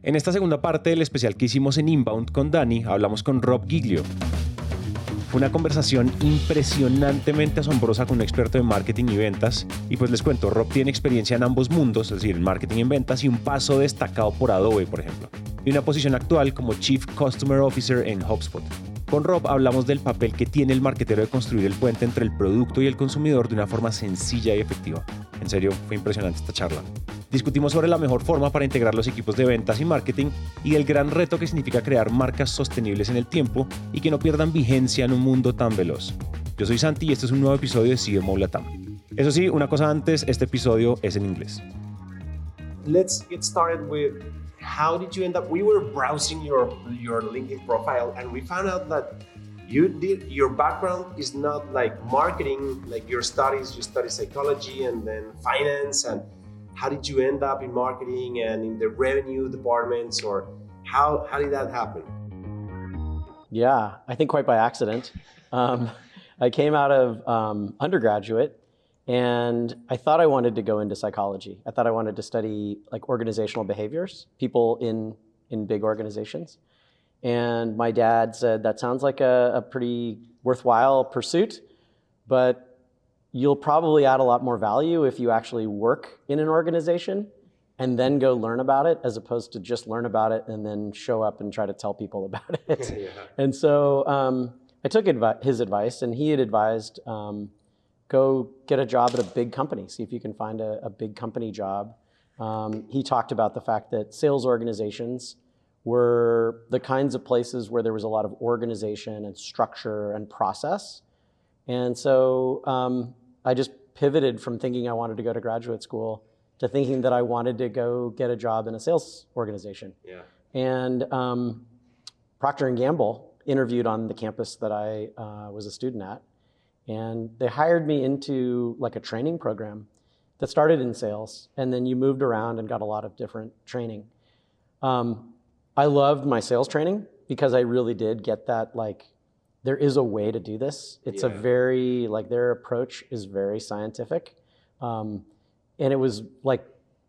En esta segunda parte del especial que hicimos en Inbound con Dani, hablamos con Rob Giglio. Fue una conversación impresionantemente asombrosa con un experto en marketing y ventas. Y pues les cuento, Rob tiene experiencia en ambos mundos, es decir, en marketing y en ventas, y un paso destacado por Adobe, por ejemplo. Y una posición actual como Chief Customer Officer en HubSpot. Con Rob hablamos del papel que tiene el marketero de construir el puente entre el producto y el consumidor de una forma sencilla y efectiva. En serio, fue impresionante esta charla. Discutimos sobre la mejor forma para integrar los equipos de ventas y marketing y el gran reto que significa crear marcas sostenibles en el tiempo y que no pierdan vigencia en un mundo tan veloz. Yo soy Santi y este es un nuevo episodio de CMO Latam. Eso sí, una cosa antes, este episodio es en inglés. Let's get started with how did you end up? We were browsing your your LinkedIn profile and we found out that you did your background is not like marketing, like your studies. You study psychology and then finance. And how did you end up in marketing and in the revenue departments, or how how did that happen? Yeah, I think quite by accident. Um, I came out of um, undergraduate and I thought I wanted to go into psychology. I thought I wanted to study like organizational behaviors, people in in big organizations. And my dad said that sounds like a, a pretty worthwhile pursuit, but you'll probably add a lot more value if you actually work in an organization and then go learn about it as opposed to just learn about it and then show up and try to tell people about it. yeah. And so um, I took advi- his advice, and he had advised um, go get a job at a big company, see if you can find a, a big company job. Um, he talked about the fact that sales organizations were the kinds of places where there was a lot of organization and structure and process. And so um, I just pivoted from thinking I wanted to go to graduate school to thinking that I wanted to go get a job in a sales organization. Yeah. And um, Procter and Gamble interviewed on the campus that I uh, was a student at, and they hired me into like a training program that started in sales, and then you moved around and got a lot of different training. Um, I loved my sales training because I really did get that like there is a way to do this. It's yeah. a very like their approach is very scientific, um, and it was like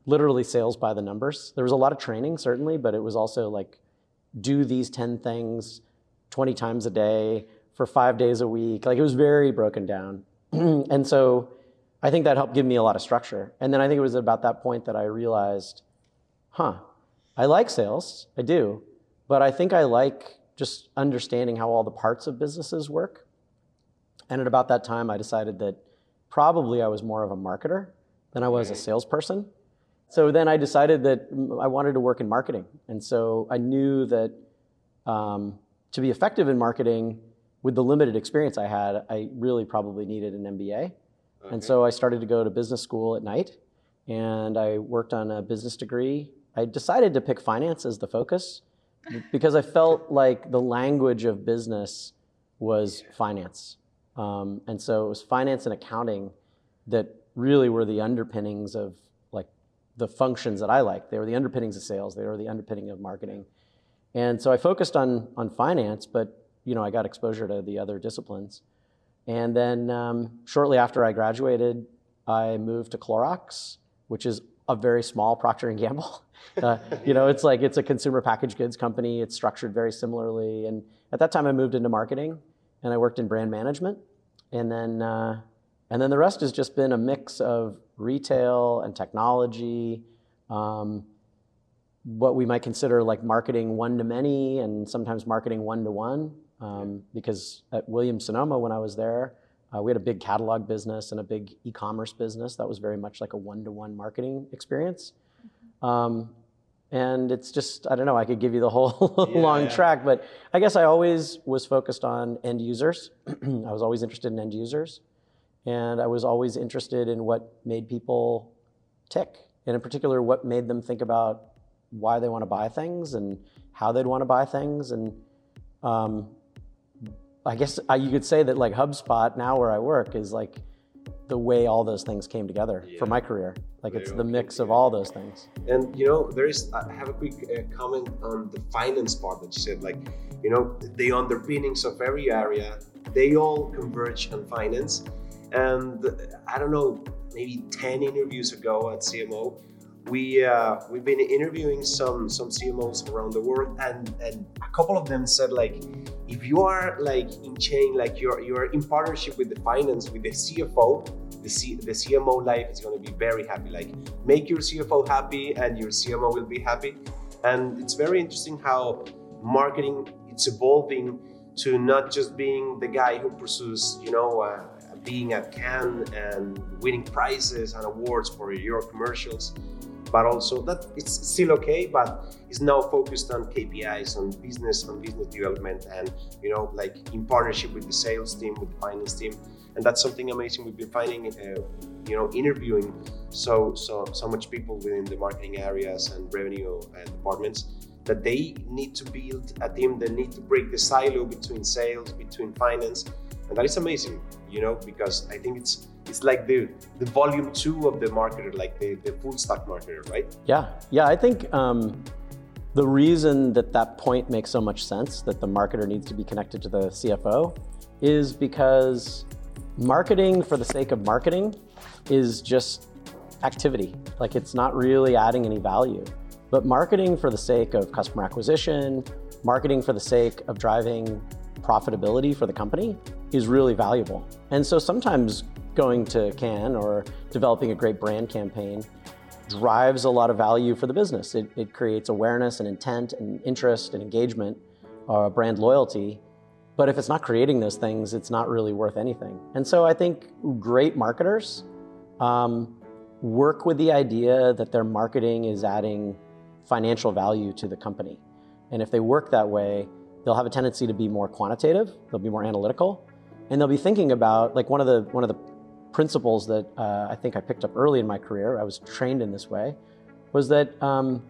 literally sales by the numbers. There was a lot of training certainly, but it was also like do these ten things twenty times a day for five days a week. Like it was very broken down. and so I think that helped give me a lot of structure. And then I think it was about that point that I realized, huh, I like sales, I do, but I think I like just understanding how all the parts of businesses work. And at about that time, I decided that probably I was more of a marketer than I was a salesperson. So then I decided that I wanted to work in marketing. And so I knew that um, to be effective in marketing, with the limited experience I had, I really probably needed an MBA. Okay. And so I started to go to business school at night and I worked on a business degree. I decided to pick finance as the focus because I felt like the language of business was finance. Um, and so it was finance and accounting that really were the underpinnings of like the functions that I liked. They were the underpinnings of sales. They were the underpinning of marketing. And so I focused on, on finance, but you know, I got exposure to the other disciplines. And then um, shortly after I graduated, I moved to Clorox, which is a very small Procter and Gamble. Uh, you know, it's like it's a consumer packaged goods company. It's structured very similarly. And at that time, I moved into marketing, and I worked in brand management. And then, uh, and then the rest has just been a mix of retail and technology. Um, what we might consider like marketing one to many and sometimes marketing one to one um, because at Williams Sonoma, when I was there, uh, we had a big catalog business and a big e-commerce business that was very much like a one-to-one marketing experience. Mm-hmm. Um, and it's just I don't know. I could give you the whole yeah, long yeah. track, but I guess I always was focused on end users. I was always interested in end users, and I was always interested in what made people tick, and in particular, what made them think about why they want to buy things and how they'd want to buy things, and um, I guess you could say that like HubSpot now where I work is like the way all those things came together yeah. for my career. Like it's the mix of all those things. And you know, there is I have a quick uh, comment on the finance part that you said. Like, you know, the underpinnings of every area, they all converge on finance. And I don't know, maybe ten interviews ago at CMO, we uh, we've been interviewing some some CMOs around the world, and and a couple of them said like, if you are like in chain, like you're you're in partnership with the finance with the CFO, the C, the CMO life is going to be very happy. Like make your CFO happy, and your CMO will be happy. And it's very interesting how marketing it's evolving to not just being the guy who pursues, you know. Uh, being at Cannes and winning prizes and awards for your commercials, but also that it's still okay, but it's now focused on KPIs, on business, on business development, and you know, like in partnership with the sales team, with the finance team, and that's something amazing. We've been finding, uh, you know, interviewing so so so much people within the marketing areas and revenue uh, departments that they need to build a team that need to break the silo between sales, between finance, and that is amazing, you know, because I think it's it's like the the volume two of the marketer, like the, the full stack marketer, right? Yeah, yeah. I think um, the reason that that point makes so much sense that the marketer needs to be connected to the CFO is because marketing for the sake of marketing is just activity. Like it's not really adding any value. But marketing for the sake of customer acquisition, marketing for the sake of driving profitability for the company is really valuable. And so sometimes going to Cannes or developing a great brand campaign drives a lot of value for the business. It, it creates awareness and intent and interest and engagement, uh, brand loyalty. But if it's not creating those things, it's not really worth anything. And so I think great marketers um, work with the idea that their marketing is adding financial value to the company. And if they work that way, they'll have a tendency to be more quantitative, they'll be more analytical, and they'll be thinking about like one of the one of the principles that uh, I think I picked up early in my career, I was trained in this way, was that um,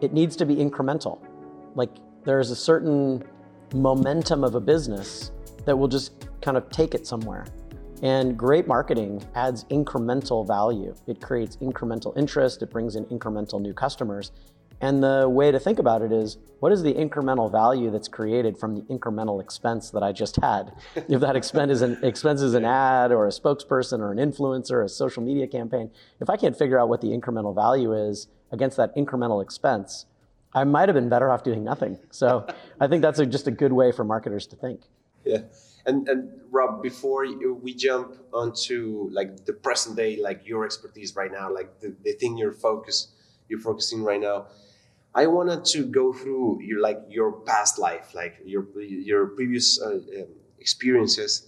it needs to be incremental. Like there's a certain momentum of a business that will just kind of take it somewhere. And great marketing adds incremental value. It creates incremental interest, it brings in incremental new customers, and the way to think about it is what is the incremental value that's created from the incremental expense that I just had? if that expense is, an, expense is an ad or a spokesperson or an influencer, or a social media campaign, if I can't figure out what the incremental value is against that incremental expense, I might have been better off doing nothing. So I think that's a, just a good way for marketers to think. Yeah. And, and Rob, before we jump onto like the present day, like your expertise right now, like the, the thing you're focus, you're focusing right now, I wanted to go through your like your past life, like your your previous uh, um, experiences,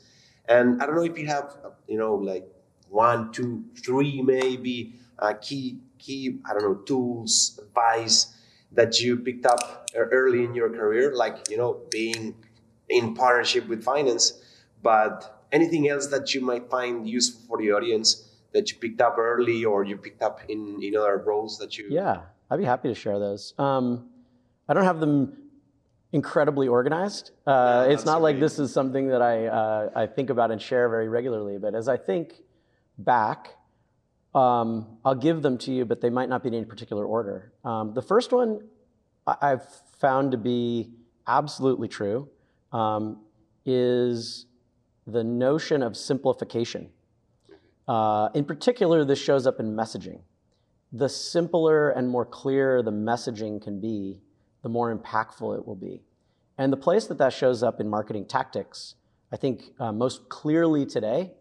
and I don't know if you have you know like one, two, three maybe uh, key key I don't know tools, advice that you picked up early in your career, like you know being in partnership with finance, but anything else that you might find useful for the audience that you picked up early or you picked up in in other roles that you yeah I'd be happy to share those. Um, I don't have them incredibly organized. Uh, it's not like this is something that I, uh, I think about and share very regularly, but as I think back, um, I'll give them to you, but they might not be in any particular order. Um, the first one I- have found to be absolutely true um, is the notion of simplification. Uh, in particular, this shows up in messaging the simpler and more clear the messaging can be, the more impactful it will be. And the place that that shows up in marketing tactics, I think uh, most clearly today,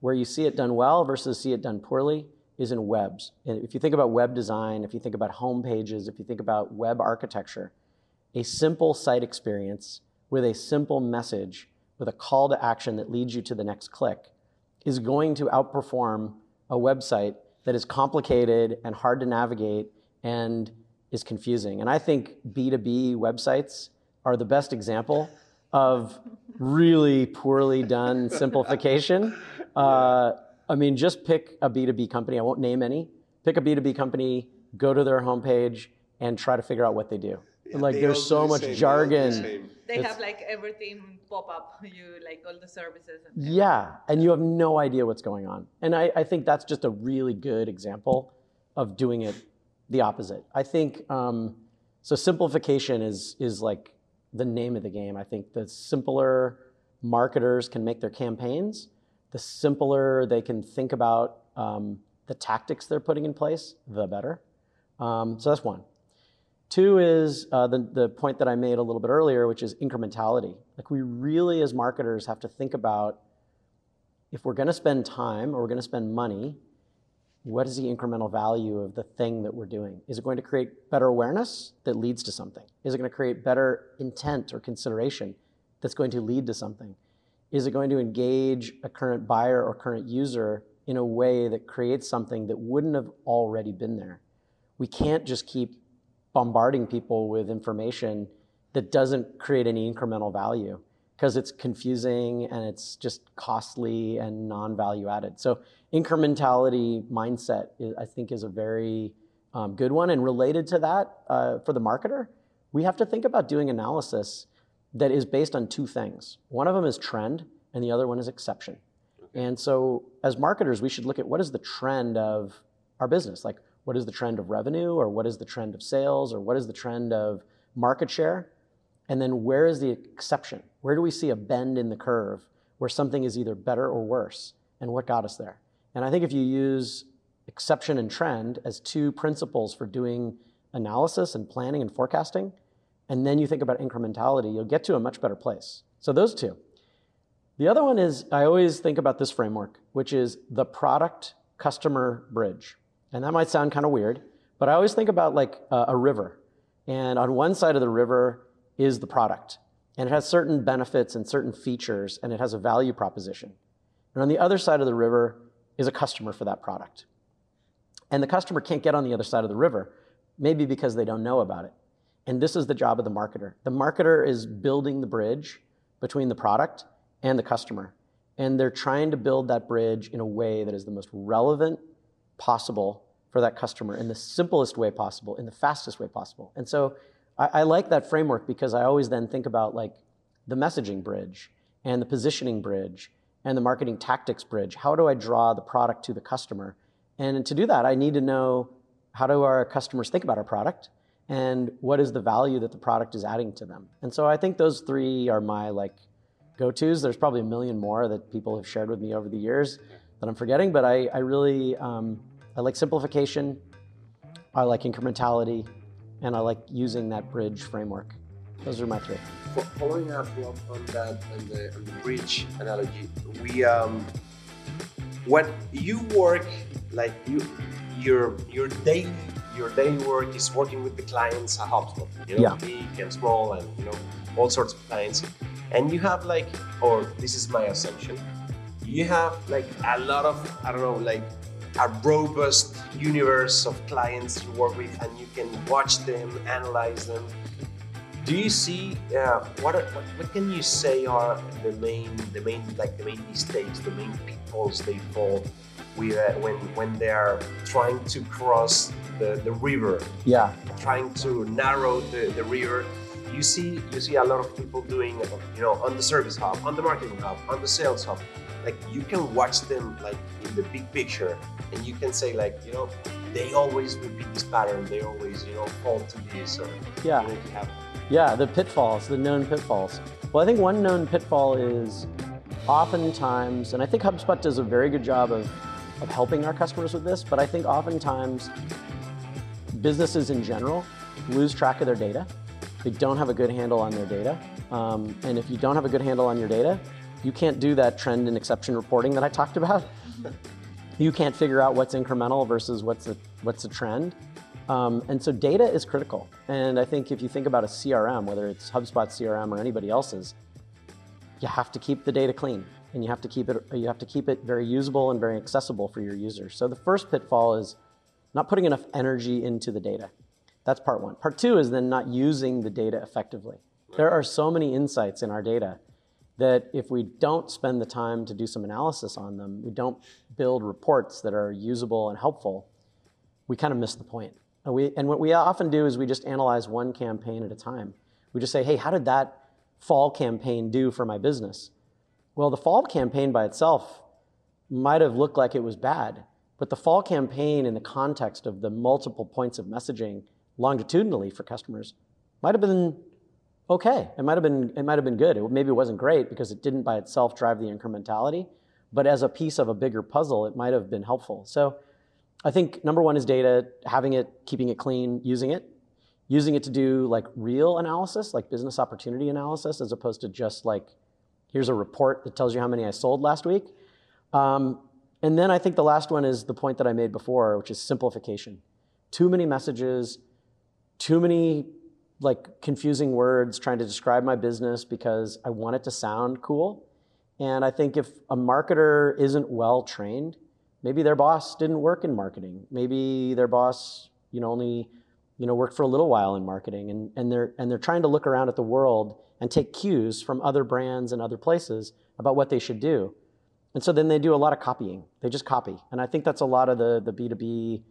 where you see it done well versus see it done poorly, is in webs. And if you think about web design, if you think about home pages, if you think about web architecture, a simple site experience with a simple message, with a call to action that leads you to the next click, is going to outperform a website that is complicated and hard to navigate and is confusing. And I think B2B websites are the best example of really poorly done simplification. Uh, I mean, just pick a B2B company. I won't name any. Pick a B2B company, go to their homepage, and try to figure out what they do. Yeah, like, there's so much same, jargon. they it's, have like everything pop up you like all the services and yeah and you have no idea what's going on. And I, I think that's just a really good example of doing it the opposite. I think um, so simplification is is like the name of the game. I think the simpler marketers can make their campaigns the simpler they can think about um, the tactics they're putting in place the better. Um, so that's one. Two is uh, the, the point that I made a little bit earlier, which is incrementality. Like we really, as marketers, have to think about if we're going to spend time or we're going to spend money, what is the incremental value of the thing that we're doing? Is it going to create better awareness that leads to something? Is it going to create better intent or consideration that's going to lead to something? Is it going to engage a current buyer or current user in a way that creates something that wouldn't have already been there? We can't just keep bombarding people with information that doesn't create any incremental value because it's confusing and it's just costly and non-value added. So incrementality mindset, is, I think, is a very um, good one. And related to that, uh, for the marketer, we have to think about doing analysis that is based on two things. One of them is trend, and the other one is exception. And so, as marketers, we should look at what is the trend of our business. Like, what is the trend of revenue, or what is the trend of sales, or what is the trend of market share? And then, where is the exception? Where do we see a bend in the curve where something is either better or worse? And what got us there? And I think if you use exception and trend as two principles for doing analysis and planning and forecasting, and then you think about incrementality, you'll get to a much better place. So those two. The other one is I always think about this framework, which is the product customer bridge. And that might sound kind of weird, but I always think about like a, a river. And on one side of the river is the product, and it has certain benefits and certain features, and it has a value proposition. And on the other side of the river is a customer for that product. And the customer can't get on the other side of the river, maybe because they don't know about it. And this is the job of the marketer. The marketer is building the bridge between the product and the customer. And they're trying to build that bridge in a way that is the most relevant possible for that customer in the simplest way possible, in the fastest way possible. And so I, I like that framework because I always then think about like the messaging bridge and the positioning bridge and the marketing tactics bridge. How do I draw the product to the customer? And to do that, I need to know how do our customers think about our product? and what is the value that the product is adding to them. And so I think those three are my like go-tos. There's probably a million more that people have shared with me over the years that I'm forgetting, but I, I really um, I like simplification, I like incrementality, and I like using that bridge framework. Those are my three. Following up on that and the, on the bridge analogy, we um, when you work like you your your daily your daily work is working with the clients at HubSpot, you know, Yeah. big and small and you know, all sorts of clients. And you have like, or this is my assumption, you have like a lot of, I don't know, like a robust universe of clients you work with and you can watch them, analyze them. Do you see uh, what, are, what what can you say are the main the main like the main mistakes, the main pitfalls they fall with uh, when when they are trying to cross the, the river? Yeah, trying to narrow the, the river. You see you see a lot of people doing you know on the service hub on the marketing hub on the sales hub like you can watch them like in the big picture and you can say like you know they always repeat this pattern they always you know fall to this or yeah. you know, have Yeah, the pitfalls, the known pitfalls. Well, I think one known pitfall is oftentimes, and I think HubSpot does a very good job of, of helping our customers with this, but I think oftentimes businesses in general lose track of their data. They don't have a good handle on their data. Um, and if you don't have a good handle on your data, you can't do that trend and exception reporting that I talked about. you can't figure out what's incremental versus what's a, what's a trend. Um, and so data is critical. And I think if you think about a CRM, whether it's HubSpot CRM or anybody else's, you have to keep the data clean and you have to keep it you have to keep it very usable and very accessible for your users. So the first pitfall is not putting enough energy into the data. That's part one. Part two is then not using the data effectively. There are so many insights in our data that if we don't spend the time to do some analysis on them, we don't build reports that are usable and helpful, we kind of miss the point. And, we, and what we often do is we just analyze one campaign at a time. We just say, hey, how did that fall campaign do for my business? Well, the fall campaign by itself might have looked like it was bad, but the fall campaign in the context of the multiple points of messaging longitudinally for customers might have been okay. It might have been it might have been good. It, maybe it wasn't great because it didn't by itself drive the incrementality, but as a piece of a bigger puzzle, it might have been helpful. So I think number one is data, having it, keeping it clean, using it, using it to do like real analysis, like business opportunity analysis, as opposed to just like, here's a report that tells you how many I sold last week. Um, and then I think the last one is the point that I made before, which is simplification. Too many messages, too many like confusing words trying to describe my business because I want it to sound cool. And I think if a marketer isn't well trained, maybe their boss didn't work in marketing. Maybe their boss, you know, only, you know, worked for a little while in marketing and, and they're and they're trying to look around at the world and take cues from other brands and other places about what they should do. And so then they do a lot of copying. They just copy. And I think that's a lot of the, the B2B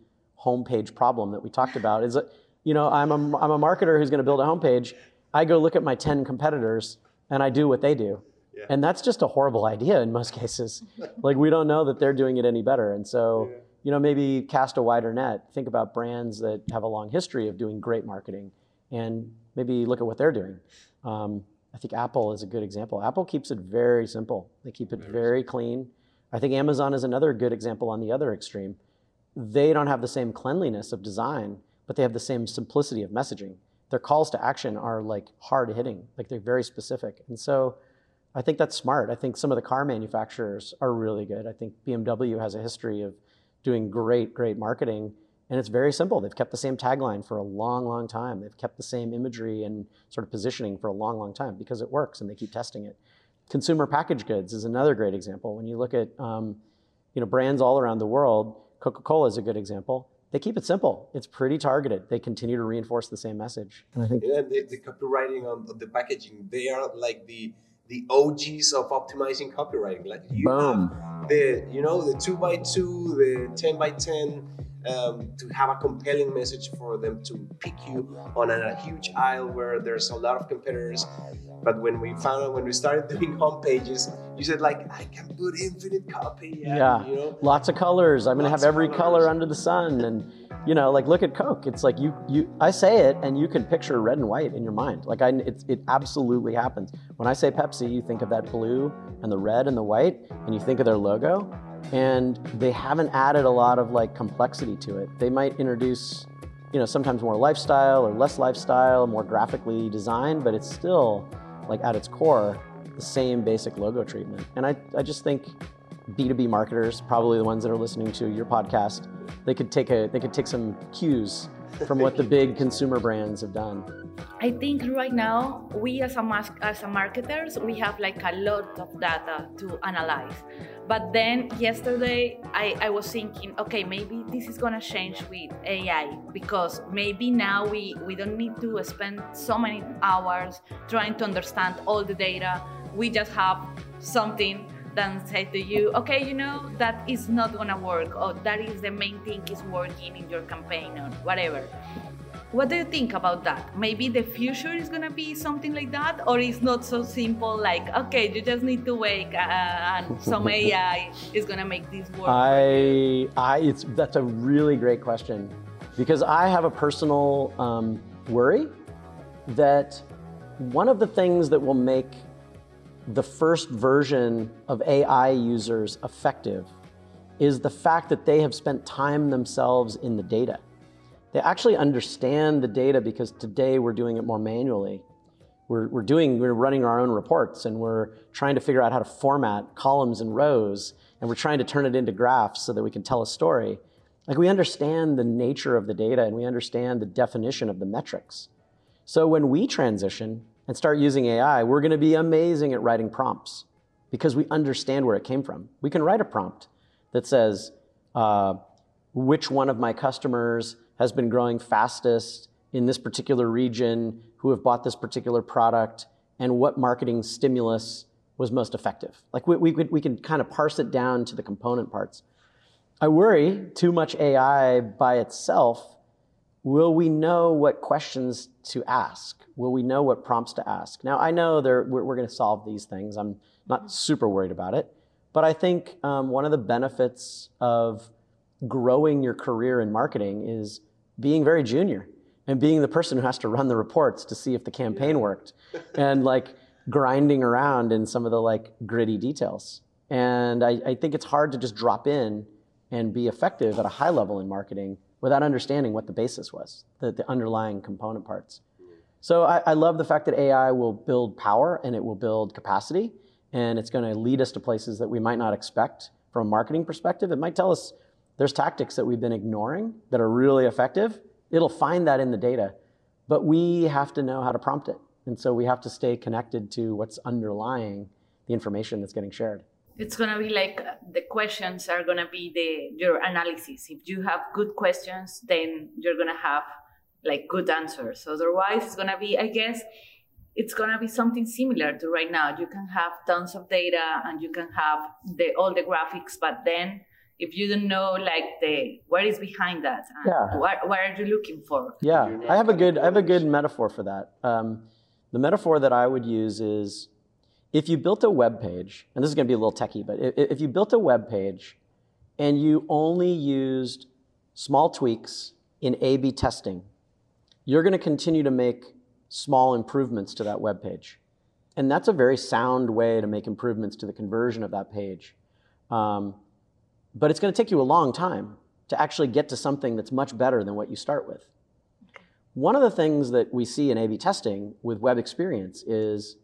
homepage problem that we talked about is you know, I'm a, I'm a marketer who's going to build a homepage. I go look at my 10 competitors and I do what they do. Yeah. And that's just a horrible idea in most cases. like we don't know that they're doing it any better. And so, yeah. you know, maybe cast a wider net. Think about brands that have a long history of doing great marketing and maybe look at what they're doing. Um, I think Apple is a good example. Apple keeps it very simple. They keep it very, very clean. I think Amazon is another good example on the other extreme. They don't have the same cleanliness of design, but they have the same simplicity of messaging. Their calls to action are like hard hitting, like they're very specific. And so I think that's smart. I think some of the car manufacturers are really good. I think BMW has a history of doing great, great marketing and it's very simple. They've kept the same tagline for a long, long time. They've kept the same imagery and sort of positioning for a long, long time because it works and they keep testing it. Consumer packaged goods is another great example. When you look at um, you know, brands all around the world, Coca-Cola is a good example. They keep it simple. It's pretty targeted. They continue to reinforce the same message. And I think and the, the copywriting on the packaging, they are like the the OGs of optimizing copywriting. Like you Boom. have the you know the two by two, the ten by ten um, to have a compelling message for them to pick you on a, huge aisle where there's a lot of competitors. But when we found out when we started doing home pages, you said like I can put infinite copy. And, yeah, you know, lots of colors. I'm gonna have every color under the sun, and you know, like look at Coke. It's like you you I say it, and you can picture red and white in your mind. Like I, it, it absolutely happens. When I say Pepsi, you think of that blue and the red and the white, and you think of their logo and they haven't added a lot of like complexity to it. They might introduce, you know, sometimes more lifestyle or less lifestyle, more graphically designed, but it's still like at its core the same basic logo treatment. And I, I just think B2B marketers, probably the ones that are listening to your podcast, they could take a they could take some cues from what the big consumer brands have done. I think right now we as a mas- as a marketers we have like a lot of data to analyze. But then yesterday I, I was thinking, okay, maybe this is gonna change with AI because maybe now we, we don't need to spend so many hours trying to understand all the data. We just have something that say to you, okay, you know, that is not gonna work, or that is the main thing is working in your campaign or whatever. What do you think about that? Maybe the future is gonna be something like that, or it's not so simple. Like, okay, you just need to wake, uh, and some AI is gonna make this work. I, I, it's that's a really great question, because I have a personal um, worry that one of the things that will make the first version of AI users effective is the fact that they have spent time themselves in the data. They actually understand the data because today we're doing it more manually. We're, we're doing, we're running our own reports and we're trying to figure out how to format columns and rows and we're trying to turn it into graphs so that we can tell a story. Like we understand the nature of the data and we understand the definition of the metrics. So when we transition and start using AI, we're going to be amazing at writing prompts because we understand where it came from. We can write a prompt that says, uh, which one of my customers has been growing fastest in this particular region, who have bought this particular product, and what marketing stimulus was most effective. Like we, we, could, we can kind of parse it down to the component parts. I worry too much AI by itself. Will we know what questions to ask? Will we know what prompts to ask? Now, I know we're, we're going to solve these things. I'm not super worried about it. But I think um, one of the benefits of growing your career in marketing is being very junior and being the person who has to run the reports to see if the campaign worked and like grinding around in some of the like gritty details. And I, I think it's hard to just drop in and be effective at a high level in marketing without understanding what the basis was, the, the underlying component parts. Mm-hmm. So I, I love the fact that AI will build power and it will build capacity, and it's going to lead us to places that we might not expect from a marketing perspective. It might tell us there's tactics that we've been ignoring that are really effective. It'll find that in the data, but we have to know how to prompt it. And so we have to stay connected to what's underlying the information that's getting shared. It's gonna be like uh, the questions are gonna be the your analysis. If you have good questions, then you're gonna have like good answers. Otherwise, it's gonna be, I guess, it's gonna be something similar to right now. You can have tons of data and you can have the all the graphics, but then if you don't know like the what is behind that, Yeah. what what are you looking for? Yeah, I have a good I have a good metaphor for that. Um, the metaphor that I would use is if you built a web page, and this is going to be a little techie, but if, if you built a web page and you only used small tweaks in A/B testing, you're going to continue to make small improvements to that web page, and that's a very sound way to make improvements to the conversion of that page. Um, but it's going to take you a long time to actually get to something that's much better than what you start with. One of the things that we see in A B testing with web experience is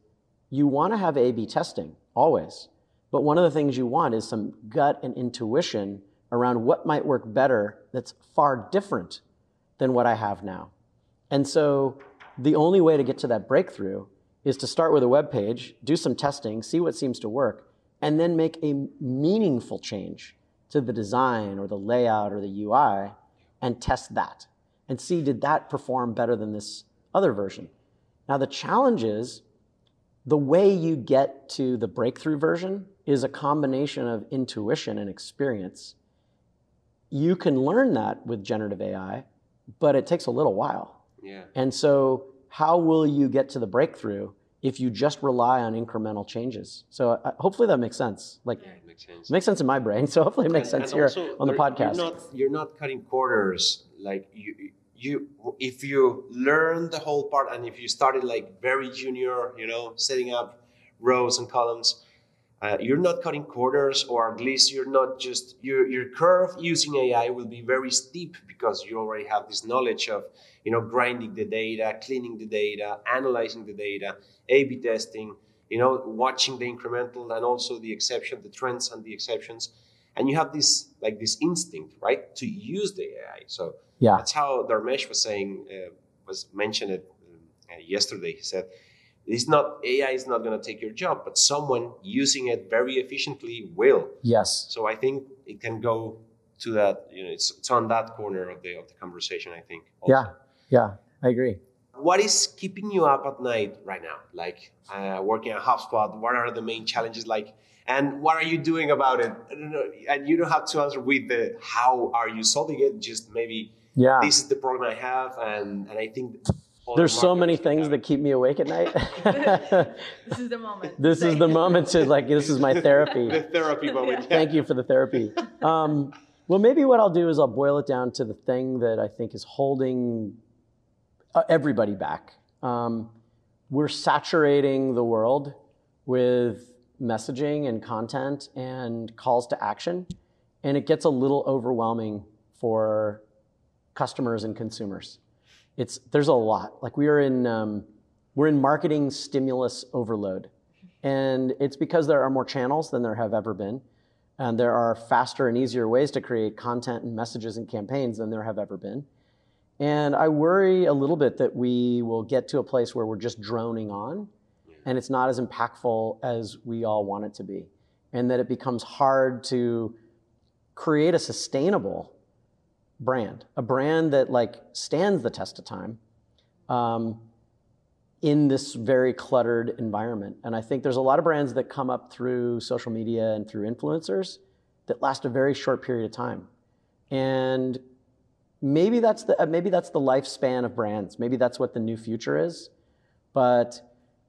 you want to have A B testing always. But one of the things you want is some gut and intuition around what might work better that's far different than what I have now. And so the only way to get to that breakthrough is to start with a web page, do some testing, see what seems to work, and then make a meaningful change to the design or the layout or the UI and test that and see did that perform better than this other version. Now, the challenge is the way you get to the breakthrough version is a combination of intuition and experience. You can learn that with generative AI, but it takes a little while. Yeah. And so, how will you get to the breakthrough if you just rely on incremental changes? So, uh, hopefully that makes sense. Like, It makes sense. it makes sense in my brain. So, hopefully it makes And- sense and here on the podcast. You're not, you're not cutting corners. Like you, you, if you learn the whole part, and if you started like very junior, you know, setting up rows and columns, uh, you're not cutting corners, or at least you're not just your your curve using AI will be very steep because you already have this knowledge of, you know, grinding the data, cleaning the data, analyzing the data, A/B testing, you know, watching the incremental and also the exception, the trends and the exceptions. And you have this like this instinct right to use the ai so Yeah. that's how Dharmesh was saying uh, was mentioned it um, uh, yesterday. He said it's not ai is not going to take your job but someone using it very efficiently will Yes. so i think it can go to that you know it's, it's on that corner of the of the conversation i think also. Yeah. Yeah. I agree. what is keeping you up at night right now like uh, working at hubspot what are the main challenges like and what are you doing about it I don't know, and you don't have to answer with the how are you solving it just maybe Yeah. this is the problem i have and and i think There's so many things have that keep me awake at night. This is the moment. this is the moment to like, this is my therapy. the therapy. therapy moment yeah. Thank you for the therapy. Um, well, maybe what I'll do is I'll boil it down to the thing that I think is holding uh, everybody back. Um, we're saturating the world with messaging and content and calls to action, and it gets a little overwhelming for customers and consumers. It's there's a lot. Like we are in um, we're in marketing stimulus overload, and it's because there are more channels than there have ever been, and there are faster and easier ways to create content and messages and campaigns than there have ever been. And I worry a little bit that we will get to a place where we're just droning on and it's not as impactful as we all want it to be. And that it becomes hard to create a sustainable brand, a brand that like stands the test of time um, in this very cluttered environment. And I think there's a lot of brands that come up through social media and through influencers that last a very short period of time. And maybe that's the uh, maybe that's the lifespan of brands. Maybe that's what the new future is. But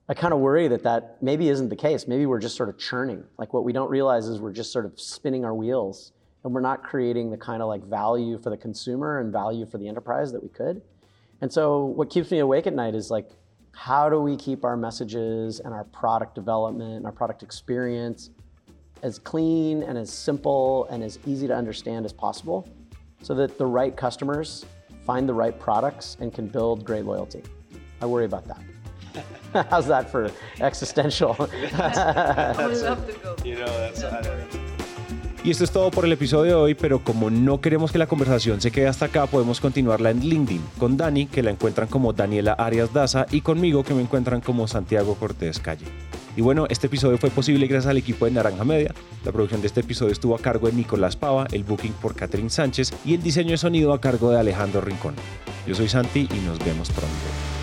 I kind of worry that that maybe isn't the case. Maybe we're just sort of churning. Like what we don't realize is we're just sort of spinning our wheels and we're not creating the kind of like value for the consumer and value for the enterprise that we could. And so what keeps me awake at night is like how do we keep our messages and our product development and our product experience as clean and as simple and as easy to understand as possible so that the right customers find the right products and can build great loyalty. I worry about that. How's that for existential? I would love to go. You know, that's. Y esto es todo por el episodio de hoy, pero como no queremos que la conversación se quede hasta acá, podemos continuarla en LinkedIn, con Dani, que la encuentran como Daniela Arias Daza, y conmigo, que me encuentran como Santiago Cortés Calle. Y bueno, este episodio fue posible gracias al equipo de Naranja Media. La producción de este episodio estuvo a cargo de Nicolás Pava, el booking por Catherine Sánchez y el diseño de sonido a cargo de Alejandro Rincón. Yo soy Santi y nos vemos pronto.